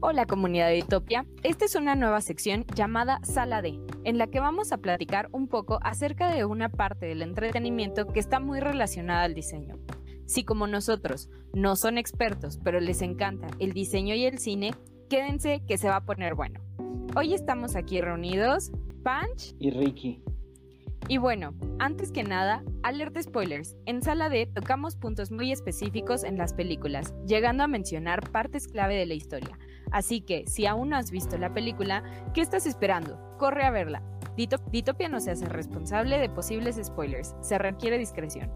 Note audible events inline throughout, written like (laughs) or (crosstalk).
Hola comunidad de Utopia, esta es una nueva sección llamada Sala D, en la que vamos a platicar un poco acerca de una parte del entretenimiento que está muy relacionada al diseño. Si como nosotros no son expertos, pero les encanta el diseño y el cine, quédense que se va a poner bueno. Hoy estamos aquí reunidos, Punch y Ricky. Y bueno, antes que nada, alerta spoilers. En Sala D tocamos puntos muy específicos en las películas, llegando a mencionar partes clave de la historia. Así que, si aún no has visto la película, ¿qué estás esperando? Corre a verla. Ditopia no se hace responsable de posibles spoilers, se requiere discreción.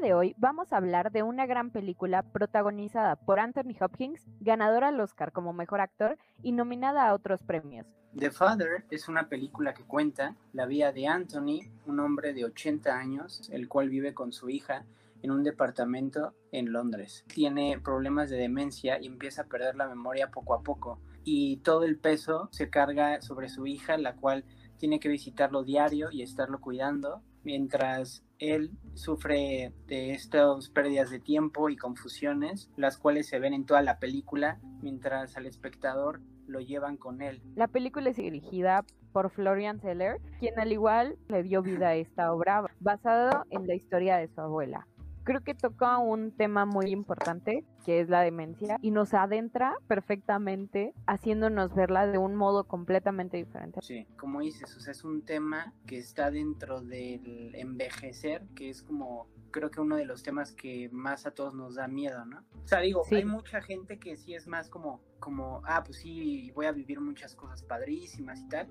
De hoy vamos a hablar de una gran película protagonizada por Anthony Hopkins, ganadora al Oscar como mejor actor y nominada a otros premios. The Father es una película que cuenta la vida de Anthony, un hombre de 80 años, el cual vive con su hija en un departamento en Londres. Tiene problemas de demencia y empieza a perder la memoria poco a poco. Y todo el peso se carga sobre su hija, la cual tiene que visitarlo diario y estarlo cuidando mientras él sufre de estas pérdidas de tiempo y confusiones, las cuales se ven en toda la película, mientras al espectador lo llevan con él. La película es dirigida por Florian Zeller, quien al igual le dio vida a esta obra, basada en la historia de su abuela creo que toca un tema muy importante, que es la demencia, y nos adentra perfectamente haciéndonos verla de un modo completamente diferente. Sí, como dices, o sea, es un tema que está dentro del envejecer, que es como creo que uno de los temas que más a todos nos da miedo, ¿no? O sea, digo, hay mucha gente que sí es más como, como, ah, pues sí, voy a vivir muchas cosas padrísimas y tal,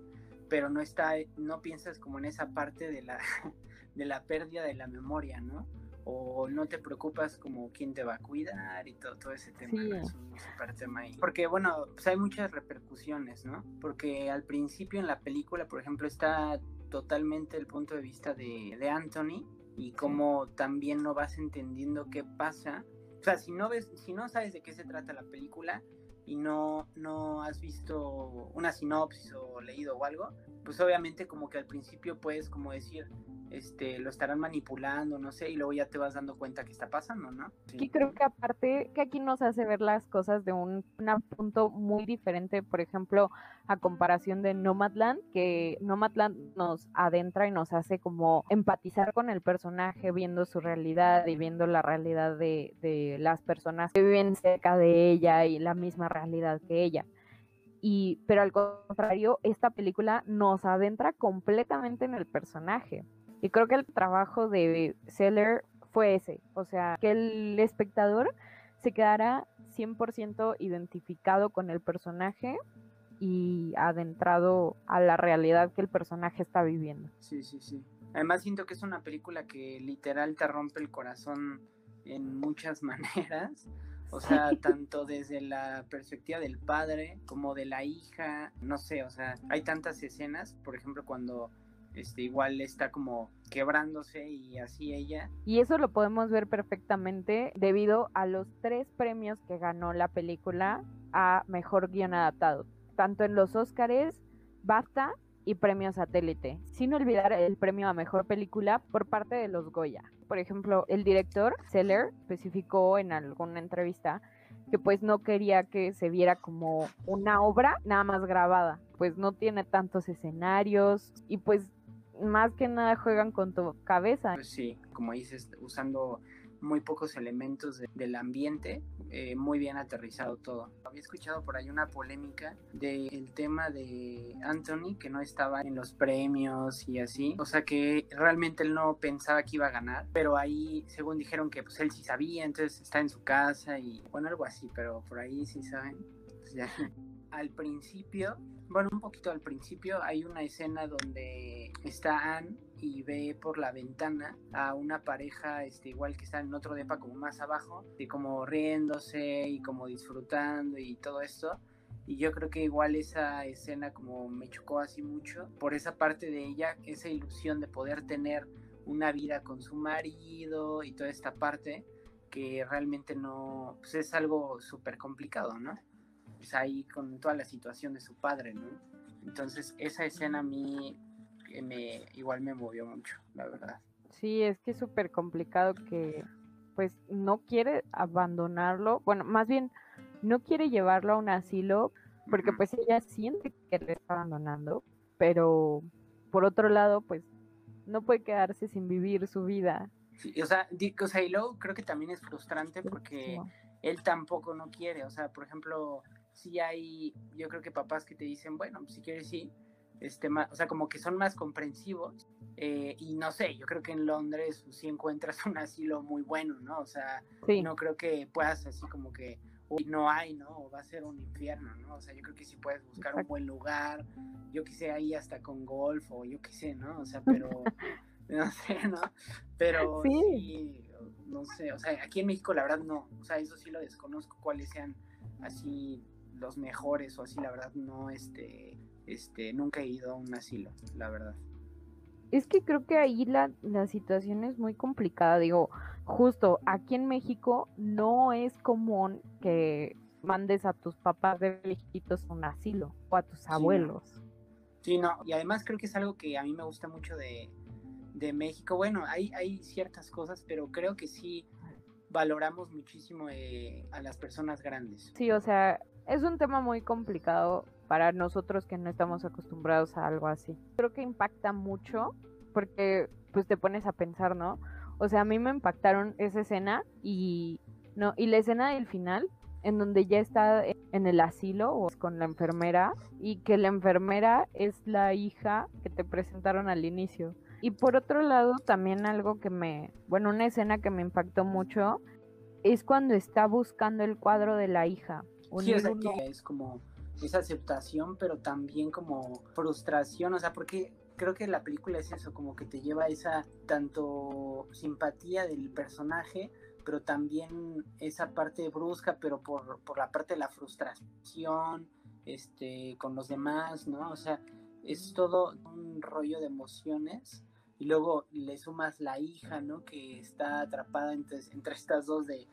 pero no está, no piensas como en esa parte de la, (laughs) de la pérdida de la memoria, ¿no? O no te preocupas como quién te va a cuidar y todo, todo ese tema. Es un super tema ahí. Porque bueno, pues hay muchas repercusiones, ¿no? Porque al principio en la película, por ejemplo, está totalmente el punto de vista de, de Anthony y cómo también no vas entendiendo qué pasa. O sea, si no ves, si no sabes de qué se trata la película, y no, no has visto una sinopsis o leído o algo, pues obviamente como que al principio puedes como decir, este, lo estarán manipulando, no sé, y luego ya te vas dando cuenta que está pasando, ¿no? Sí. creo que aparte que aquí nos hace ver las cosas de un, punto muy diferente, por ejemplo, a comparación de Nomadland, que Nomadland nos adentra y nos hace como empatizar con el personaje, viendo su realidad y viendo la realidad de, de las personas que viven cerca de ella y la misma realidad que ella. Y, pero al contrario, esta película nos adentra completamente en el personaje. Y creo que el trabajo de Seller fue ese, o sea, que el espectador se quedara 100% identificado con el personaje y adentrado a la realidad que el personaje está viviendo. Sí, sí, sí. Además siento que es una película que literal te rompe el corazón en muchas (laughs) maneras. O sea, tanto desde la perspectiva del padre como de la hija, no sé, o sea, hay tantas escenas, por ejemplo, cuando este, igual está como quebrándose y así ella. Y eso lo podemos ver perfectamente debido a los tres premios que ganó la película a Mejor Guión Adaptado, tanto en los Óscares, BAFTA y Premio Satélite, sin olvidar el premio a Mejor Película por parte de los Goya. Por ejemplo, el director Seller especificó en alguna entrevista que pues no quería que se viera como una obra nada más grabada, pues no tiene tantos escenarios y pues más que nada juegan con tu cabeza. Pues sí, como dices, usando muy pocos elementos del ambiente, eh, muy bien aterrizado todo. Había escuchado por ahí una polémica del tema de Anthony, que no estaba en los premios y así, o sea que realmente él no pensaba que iba a ganar, pero ahí según dijeron que pues él sí sabía, entonces está en su casa y bueno, algo así, pero por ahí sí saben. (laughs) Pues ya. Al principio bueno, un poquito al principio hay una escena donde está Anne y ve por la ventana a una pareja este, igual que está en otro depa como más abajo, y como riéndose y como disfrutando y todo esto. Y yo creo que igual esa escena como me chocó así mucho por esa parte de ella, esa ilusión de poder tener una vida con su marido y toda esta parte que realmente no, pues es algo súper complicado, ¿no? Pues ahí con toda la situación de su padre, ¿no? Entonces esa escena a mí me, igual me movió mucho, la verdad. Sí, es que es súper complicado que pues no quiere abandonarlo, bueno, más bien no quiere llevarlo a un asilo porque pues ella siente que le está abandonando, pero por otro lado pues no puede quedarse sin vivir su vida. Sí, o sea, o sea, y luego creo que también es frustrante porque él tampoco no quiere, o sea, por ejemplo, si hay, yo creo que papás que te dicen, bueno, si quieres sí, este, o sea, como que son más comprensivos. Eh, y no sé, yo creo que en Londres pues, sí encuentras (laughs) un asilo muy bueno, ¿no? O sea, no creo que puedas así como que, uy, no hay, ¿no? O va a ser un infierno, ¿no? O sea, yo creo que sí puedes buscar un buen lugar, yo quise ahí hasta con golf o yo qué sé, ¿no? O sea, pero, (laughs) no sé, ¿no? Pero sí. no sé, o sea, aquí en México la verdad no, o sea, eso sí lo desconozco, cuáles sean así los mejores o así, la verdad no, este, este, nunca he ido a un asilo, la verdad. Es que creo que ahí la, la situación es muy complicada. Digo, justo aquí en México no es común que mandes a tus papás de viejitos a un asilo o a tus abuelos. Sí no. y además creo que es algo que a mí me gusta mucho de, de México. Bueno, hay, hay ciertas cosas, pero creo que sí valoramos muchísimo eh, a las personas grandes. Sí, o sea, es un tema muy complicado para nosotros que no estamos acostumbrados a algo así. Creo que impacta mucho porque pues te pones a pensar, ¿no? O sea, a mí me impactaron esa escena y no y la escena del final en donde ya está en el asilo o con la enfermera y que la enfermera es la hija que te presentaron al inicio. Y por otro lado, también algo que me, bueno, una escena que me impactó mucho es cuando está buscando el cuadro de la hija. Sí, es como esa aceptación, pero también como frustración, o sea, porque creo que la película es eso, como que te lleva esa tanto simpatía del personaje, pero también esa parte brusca, pero por, por la parte de la frustración, este, con los demás, ¿no? O sea, es todo un rollo de emociones y luego le sumas la hija, ¿no? Que está atrapada entre, entre estas dos de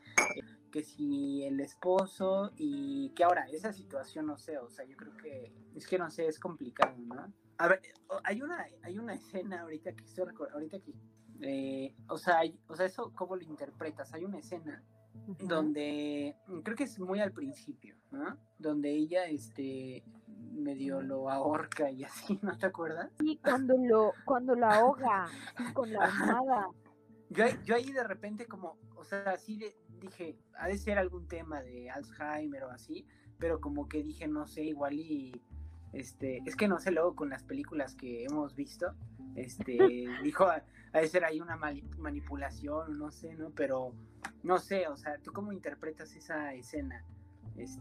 que si el esposo y que ahora esa situación no sé, o sea, yo creo que es que no sé, es complicado, ¿no? A ver, hay una hay una escena ahorita que estoy ahorita que eh, o sea, o sea, eso cómo lo interpretas? Hay una escena donde creo que es muy al principio, ¿no? Donde ella este medio lo ahorca y (laughs) así, ¿no te acuerdas? Sí, cuando lo cuando la ahoga con la (laughs) armada. Yo, yo ahí de repente como, o sea, así de, dije, ha de ser algún tema de Alzheimer o así, pero como que dije, no sé, igual y este, es que no sé luego con las películas que hemos visto, este, (laughs) dijo, ha de ser ahí una manipulación, no sé, ¿no? Pero no sé, o sea, ¿tú cómo interpretas esa escena?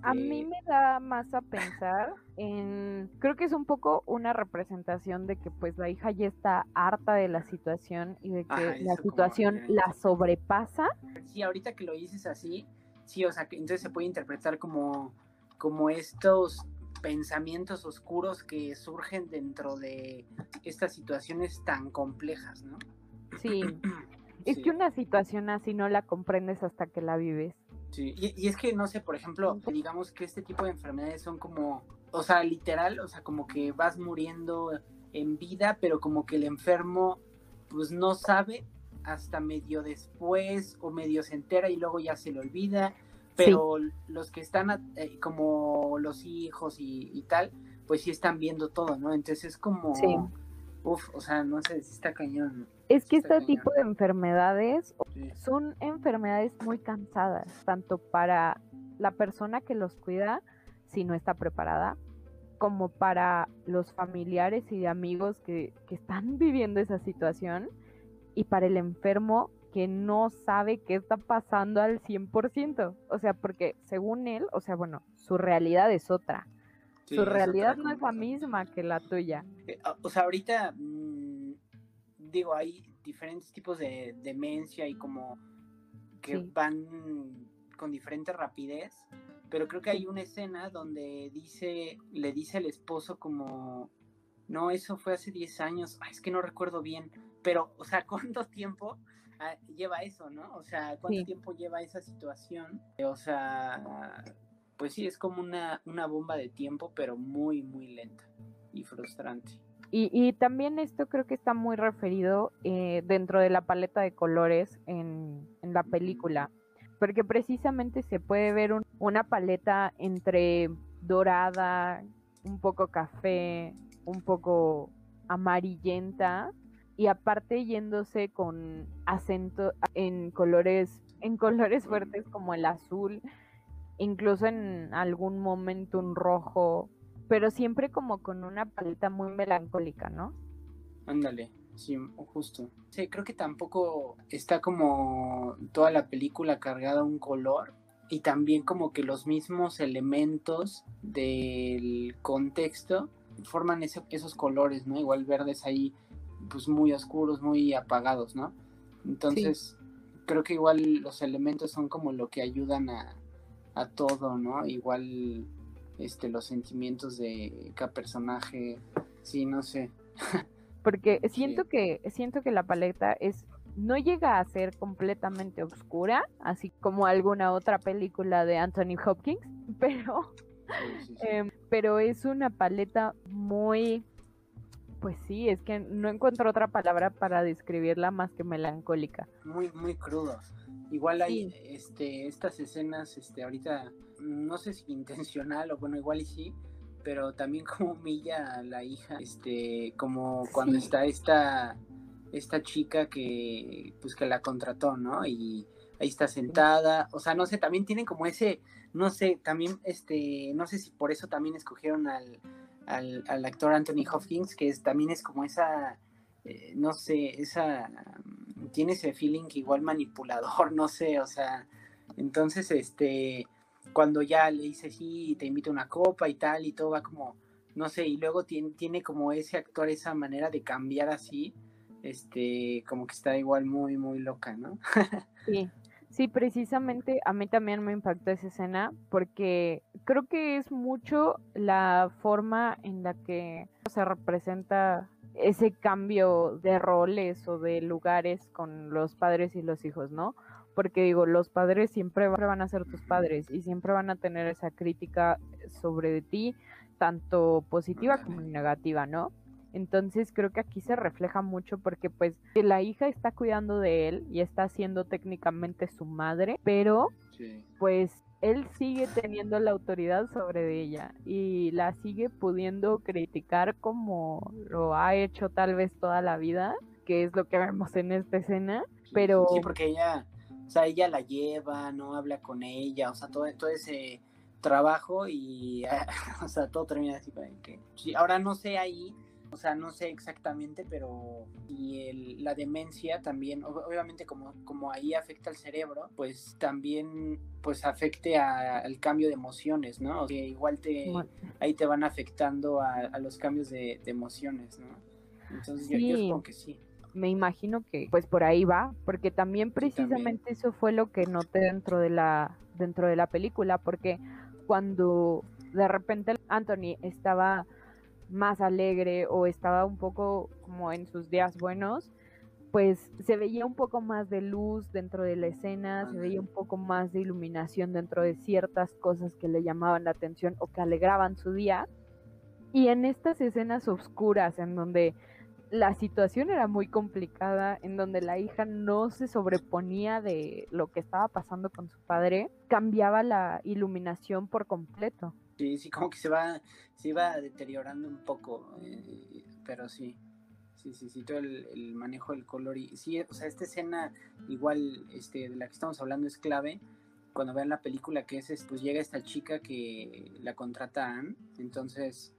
A mí este me da más a pensar en, creo que es un poco una representación de que pues la hija ya está harta de la situación y de que la situación la sobrepasa. Sí, ahorita que lo dices así, sí, o sea, que entonces se puede interpretar como, como estos pensamientos oscuros que surgen dentro de estas situaciones tan complejas, ¿no? Sí. (clears throat) es que una situación así no la comprendes hasta que la vives. Sí, y, es que, no sé, por ejemplo, digamos que este tipo de enfermedades son como, o sea, literal, o sea, como que vas muriendo en vida, pero como que el enfermo, pues no sabe hasta medio después o medio se entera y luego ya se le olvida, pero los que están eh, como los hijos y, tal, pues sí están viendo todo, ¿no? Entonces es como, uf, o sea, no sé si está cañón. Es que este tipo de enfermedades son enfermedades muy cansadas, tanto para la persona que los cuida, si no está preparada, como para los familiares y amigos que, que están (laughs) viviendo esa situación, y para el enfermo que no sabe qué está pasando al 100%. O sea, porque según él, o sea, bueno, su realidad es otra. su realidad no es la misma que la tuya. Eh, o sea, ahorita digo, hay diferentes tipos de demencia y como que van con diferente rapidez, pero creo que hay una escena donde dice, le dice el esposo como, no, eso fue hace 10 años, es que no recuerdo bien, pero, o sea, (laughs) ¿cuánto tiempo ah, lleva eso, no? O sea, ¿cuánto tiempo lleva esa situación? O sea, pues sí, es como una, una bomba de tiempo, pero muy, muy lenta y frustrante. Y, también esto creo que está muy referido eh, dentro de la paleta de colores en, la película, porque precisamente se puede ver una paleta entre dorada, un poco café, un poco amarillenta y aparte yéndose con acento en colores en colores fuertes como el azul, incluso en algún momento un rojo, pero siempre como con una paleta muy melancólica, ¿no? Ándale, sí, justo. Sí, creo que tampoco está como toda la película cargada un color y también como que los mismos elementos del contexto forman esos colores, ¿no? Igual verdes ahí, pues muy oscuros, muy apagados, ¿no? Entonces, creo que igual los elementos son como lo que ayudan a, todo, ¿no? Igual este los sentimientos de cada personaje, sí, no sé. (laughs) Porque siento que siento que la paleta es no llega a ser completamente oscura, así como alguna otra película de Anthony Hopkins, (laughs) pero em, pero es una paleta muy pues sí, es que no encuentro otra palabra para describirla más que melancólica. Muy, muy crudo. Igual hay este, estas escenas, este, ahorita, no sé si intencional o bueno, igual y sí, pero también como humilla a la hija, este, como cuando está esta, esta chica que, pues que la contrató, ¿no? Y ahí está sentada, o sea, no sé, también tienen como ese, no sé, también, este, no sé si por eso también escogieron al, al, actor Anthony Hopkins, que es, también es como esa, eh, no sé, esa, mm, tiene ese feeling igual manipulador, (laughs) no sé, o sea, entonces, este, cuando ya le dice sí, te invito a una copa y tal, y todo va como, no sé, y luego tiene, tiene como ese actor, esa manera de cambiar así, este, como que está igual muy, muy loca, ¿no? (laughs) sí, Sí, precisamente a mí también me impactó esa escena porque creo que es mucho la forma en la que se representa ese cambio de roles o de lugares con los padres y los hijos, ¿no? Porque digo, los padres siempre van a ser tus padres y siempre van a tener esa crítica sobre ti, tanto positiva como negativa, ¿no? Entonces creo que aquí se refleja mucho porque pues la hija está cuidando de él y está siendo técnicamente su madre, pero pues él sigue teniendo la autoridad sobre ella y la sigue pudiendo criticar como lo ha hecho tal vez toda la vida, que es lo que vemos en esta escena, pero... Sí, porque ella, o sea, ella la lleva, no habla con ella, o sea, todo, todo ese trabajo y, (laughs) o sea, todo termina así, que... Sí, ahora no sé ahí o sea, no sé exactamente, pero y el, la demencia también, obviamente como, como ahí afecta al cerebro, pues también pues afecte al cambio de emociones, ¿no? Sea, igual te, ahí te van afectando a, los cambios de, emociones, ¿no? Entonces yo, supongo que sí. Me imagino que pues por ahí va, porque también precisamente eso fue lo que noté dentro de la, dentro de la película, porque cuando de repente Anthony estaba más alegre o estaba un poco como en sus días buenos, pues se veía un poco más de luz dentro de la escena, se veía un poco más de iluminación dentro de ciertas cosas que le llamaban la atención o que alegraban su día. Y en estas escenas oscuras en donde la situación era muy complicada, en donde la hija no se sobreponía de lo que estaba pasando con su padre, cambiaba la iluminación por completo. Sí, sí, como que se va, se va deteriorando un poco, eh, pero sí, sí, sí, sí, todo el, manejo del color y sí, o sea, esta escena igual, este, de la que estamos hablando es clave, cuando vean la película que es, pues llega esta chica que la contrata Anne, entonces,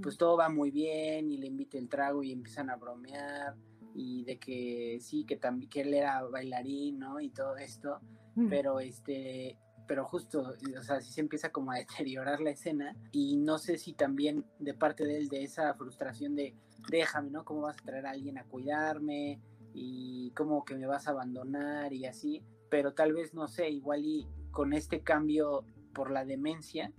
pues todo va muy bien y le invita el trago y empiezan a bromear y de que sí, que también, que él era bailarín, ¿no? Y todo esto, pero este, pero justo, o sea, sí se empieza como a (laughs) deteriorar la escena y no sé si también de parte de él, de esa frustración de déjame, ¿no? ¿Cómo vas a traer a alguien a cuidarme? Y cómo que me vas a abandonar y así, pero tal vez, no sé, igual y con este cambio por la demencia,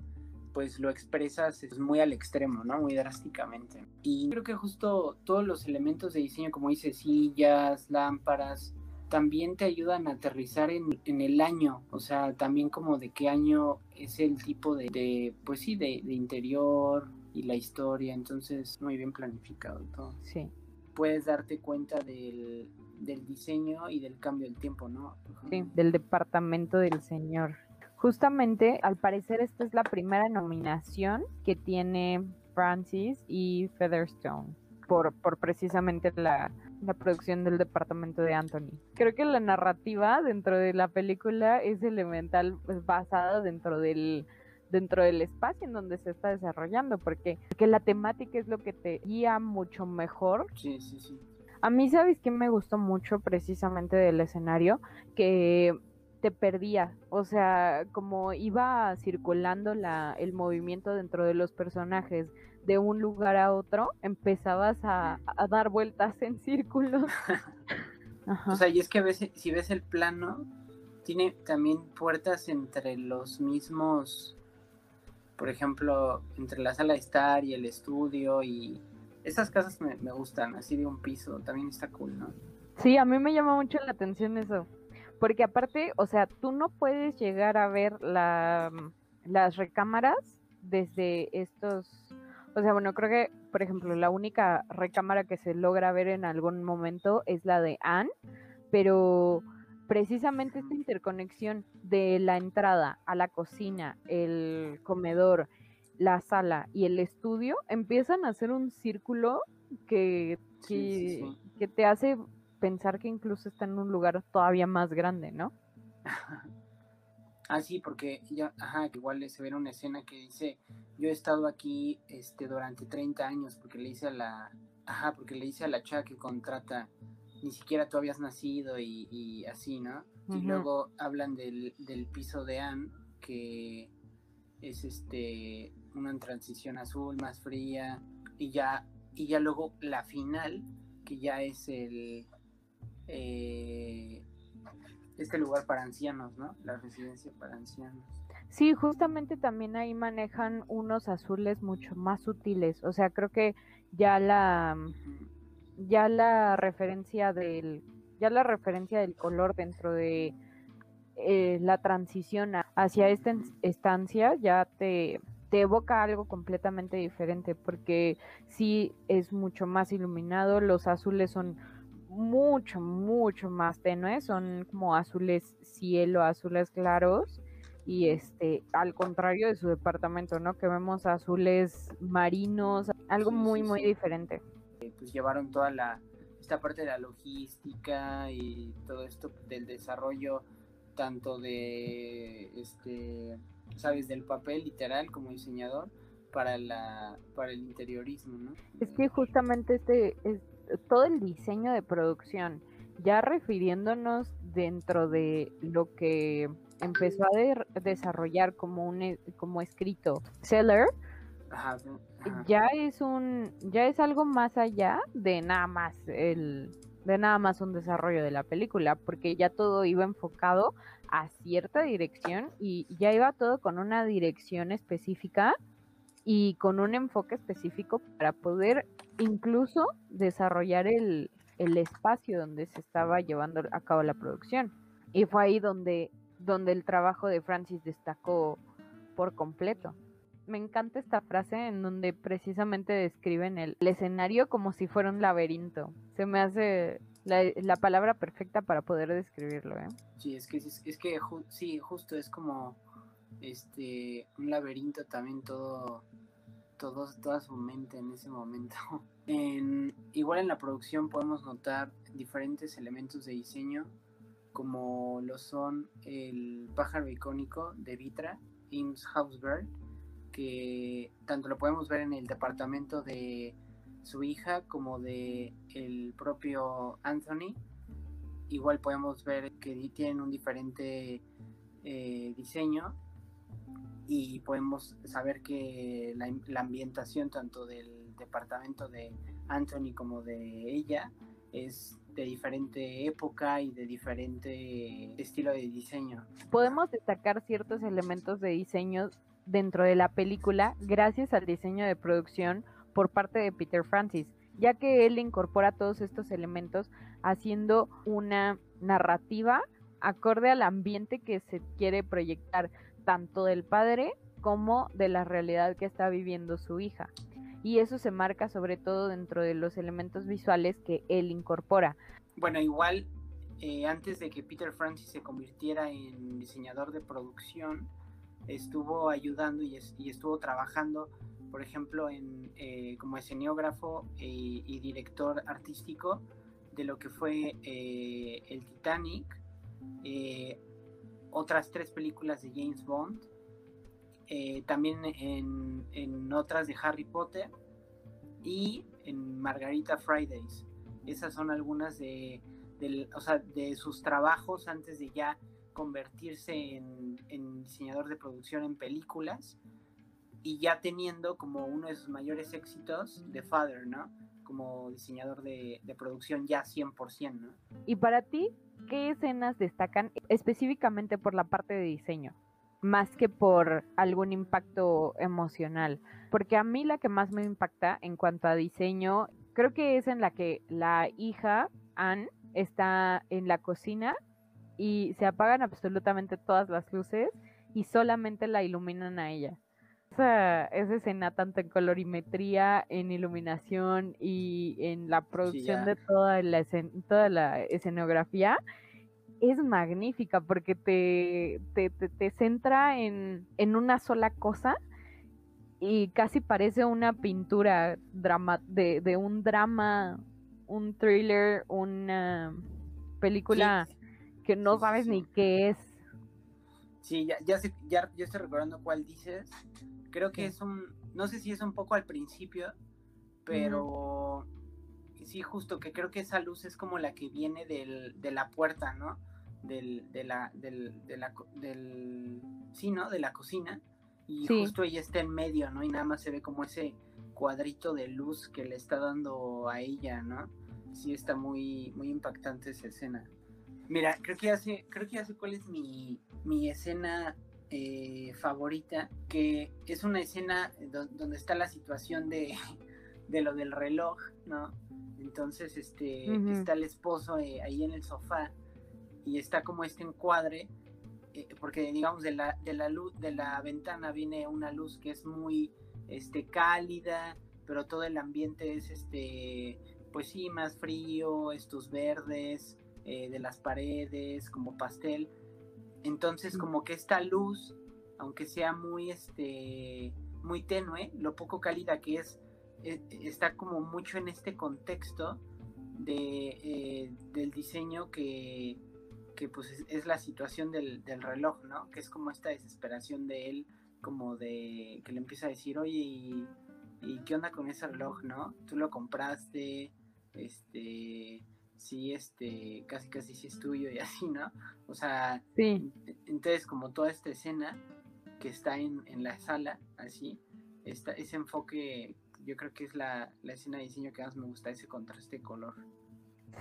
pues lo expresas muy al extremo, ¿no? Muy drásticamente. Y creo que justo todos los elementos de diseño, como dice, sillas, lámparas, también te ayudan a aterrizar en, el año, o sea, también como de qué año es el tipo de, pues sí, de, interior, y la historia, entonces muy bien planificado todo. Sí. Puedes darte cuenta del, del diseño y del cambio del tiempo, ¿no? Sí, del departamento del señor. Justamente, al parecer, esta es la primera nominación que tiene Francis y Featherstone por, por precisamente la, la producción del departamento de Anthony. Creo que la narrativa dentro de la película es elemental, pues, basada dentro del dentro del espacio en donde se está desarrollando, porque, porque la temática es lo que te guía mucho mejor. Sí, sí, sí. A mí, ¿sabes qué me gustó mucho precisamente del escenario? Que te perdía, o sea, como iba circulando la, el movimiento dentro de los personajes de un lugar a otro, empezabas a, a dar vueltas en círculos. (laughs) O sea, y es que a veces, si ves el plano, tiene también puertas entre los mismos, por ejemplo, entre la sala de estar y el estudio y esas casas me, me gustan, así de un piso, también está cool, ¿no? Sí, a mí me llama mucho la atención eso. Porque aparte, o sea, tú no puedes llegar a ver la, las recámaras desde estos, o sea, bueno, creo que, por ejemplo, la única recámara que se logra ver en algún momento es la de Anne, pero precisamente esta interconexión de la entrada a la cocina, el comedor, la sala y el estudio empiezan a hacer un círculo que, que, Sí, sí, sí. que te hace pensar que incluso está en un lugar todavía más grande, ¿no? (laughs) Ah, sí, porque ya, ajá, que igual se ve en una escena que dice, yo he estado aquí este durante 30 años porque le hice a la, ajá, porque le hice a la chava que contrata, ni siquiera tú habías nacido y, y así, ¿no? Y luego hablan del, del piso de Anne, que es este una transición azul más fría, y ya, y ya luego la final, que ya es el eh, este lugar para ancianos, ¿no? La residencia para ancianos. Sí, justamente también ahí manejan unos azules mucho más sutiles. O sea, creo que ya la ya la referencia del ya la referencia del color dentro de eh, la transición hacia esta estancia ya te te evoca algo completamente diferente porque sí es mucho más iluminado, los azules son mucho, mucho más tenues, son como azules cielo, azules claros y este, al contrario de su departamento, ¿no? Que vemos azules marinos, algo Sí, muy, sí, muy sí. diferente. Eh, Pues llevaron toda la esta parte de la logística y todo esto del desarrollo tanto de este sabes del papel literal como diseñador para la para el interiorismo, ¿no? Es que justamente este es todo el diseño de producción, ya refiriéndonos dentro de lo que empezó a de- desarrollar como un e- como escrito Seller, Ajá, ajá. ya es un ya es algo más allá de nada más el de nada más un desarrollo de la película porque ya todo iba enfocado a cierta dirección y ya iba todo con una dirección específica y con un enfoque específico para poder incluso desarrollar el, el espacio donde se estaba llevando a cabo la producción y fue ahí donde donde el trabajo de Francis destacó por completo me encanta esta frase en donde precisamente describen el, el escenario como si fuera un laberinto. Se me hace la, la palabra perfecta para poder describirlo. ¿eh? Sí, es que es, es que ju- sí, justo es como este un laberinto también todo todo toda su mente en ese momento. (laughs) En, igual en la producción podemos notar diferentes elementos de diseño como lo son el pájaro icónico de Vitra, Eames Hausberg, que tanto lo podemos ver en el departamento de su hija como de el propio Anthony igual podemos ver que tienen un diferente eh, diseño y podemos saber que la, la ambientación tanto del departamento de Anthony como de ella es de diferente época y de diferente estilo de diseño. Podemos destacar ciertos elementos de diseño dentro de la película gracias al diseño de producción por parte de Peter Francis, ya que él incorpora todos estos elementos haciendo una narrativa acorde al ambiente que se quiere proyectar tanto del padre como de la realidad que está viviendo su hija. y eso se marca sobre todo dentro de los elementos visuales que él incorpora. Bueno, igual eh, antes de que Peter Francis se convirtiera en diseñador de producción, estuvo ayudando y, estuvo trabajando, por ejemplo, en, eh, como escenógrafo y director artístico de lo que fue eh, el Titanic, otras tres películas de James Bond, también en, en, otras de Harry Potter y en Margarita Fridays. Esas son algunas de, de sus trabajos antes de ya convertirse en, diseñador de producción en películas y ya teniendo como uno de sus mayores éxitos The Father, ¿no? Como diseñador de, producción ya 100%, ¿no? Y para ti, ¿qué escenas destacan específicamente por la parte de diseño? más que por algún impacto emocional. Porque a mí la que más me impacta en cuanto a diseño, creo que es en la que la hija, Anne, está en la cocina y se apagan absolutamente todas las luces y solamente la iluminan a ella. Esa, esa escena, tanto en colorimetría, en iluminación y en la producción de toda la, toda la escenografía, es magnífica porque te, te, centra en, una sola cosa y casi parece una pintura drama, de, de un drama, un thriller, una película que no sabes ni qué es. Sí, ya, ya, ya, estoy recordando cuál dices. Creo que es un, no sé si es un poco al principio, pero sí, justo que creo que esa luz es como la que viene del, de la puerta, ¿no? del, de la, del, de la, del, sí, ¿no? De la cocina. Y justo ella está en medio, ¿no? Y nada más se ve como ese cuadrito de luz que le está dando a ella, ¿no? Sí está muy, muy impactante esa escena. Mira, creo que hace, creo que hace cuál es mi, mi escena eh, favorita, que es una escena donde está la situación de, (laughs) de, lo del reloj, ¿no? Entonces, este, está el esposo eh, ahí en el sofá y está como este encuadre, eh, porque digamos de la, de la luz, de la ventana viene una luz que es muy este, cálida, pero todo el ambiente es este, pues sí, más frío, estos verdes eh, de las paredes, como pastel. Entonces, como que esta luz, aunque sea muy, este, muy tenue, lo poco cálida que es, eh, está como mucho en este contexto de, del diseño que, que pues es, la situación del, reloj, ¿no? Que es como esta desesperación de él, como de que le empieza a decir, oye, ¿y, qué onda con ese reloj, no? Tú lo compraste, este, sí, este, casi casi sí es tuyo y (laughs) así, ¿no? O sea, sí. entonces como toda esta escena que está en, la sala, así, esta, ese enfoque, yo creo que es la, la escena de diseño que más me gusta, ese contraste de color.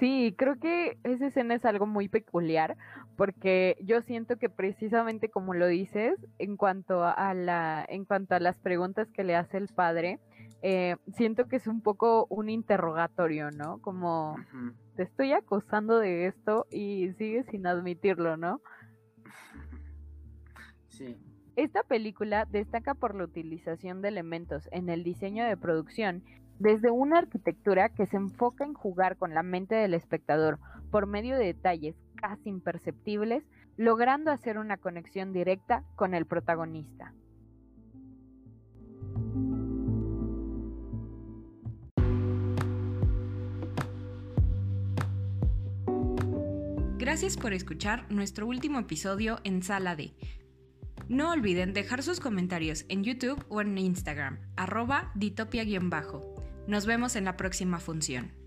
Sí, creo que esa escena es algo muy peculiar porque yo siento que precisamente como lo dices, en cuanto a la, en cuanto a las preguntas que le hace el padre, eh, siento que es un poco un interrogatorio, ¿no? Como te estoy acusando de esto y sigues sin admitirlo, ¿no? Sí. Esta película destaca por la utilización de elementos en el diseño de producción desde una arquitectura que se enfoca en jugar con la mente del espectador por medio de detalles casi imperceptibles, logrando hacer una conexión directa con el protagonista. Gracias por escuchar nuestro último episodio en Sala D. No olviden dejar sus comentarios en YouTube o en Instagram, arroba ditopia-bajo. Nos vemos en la próxima función.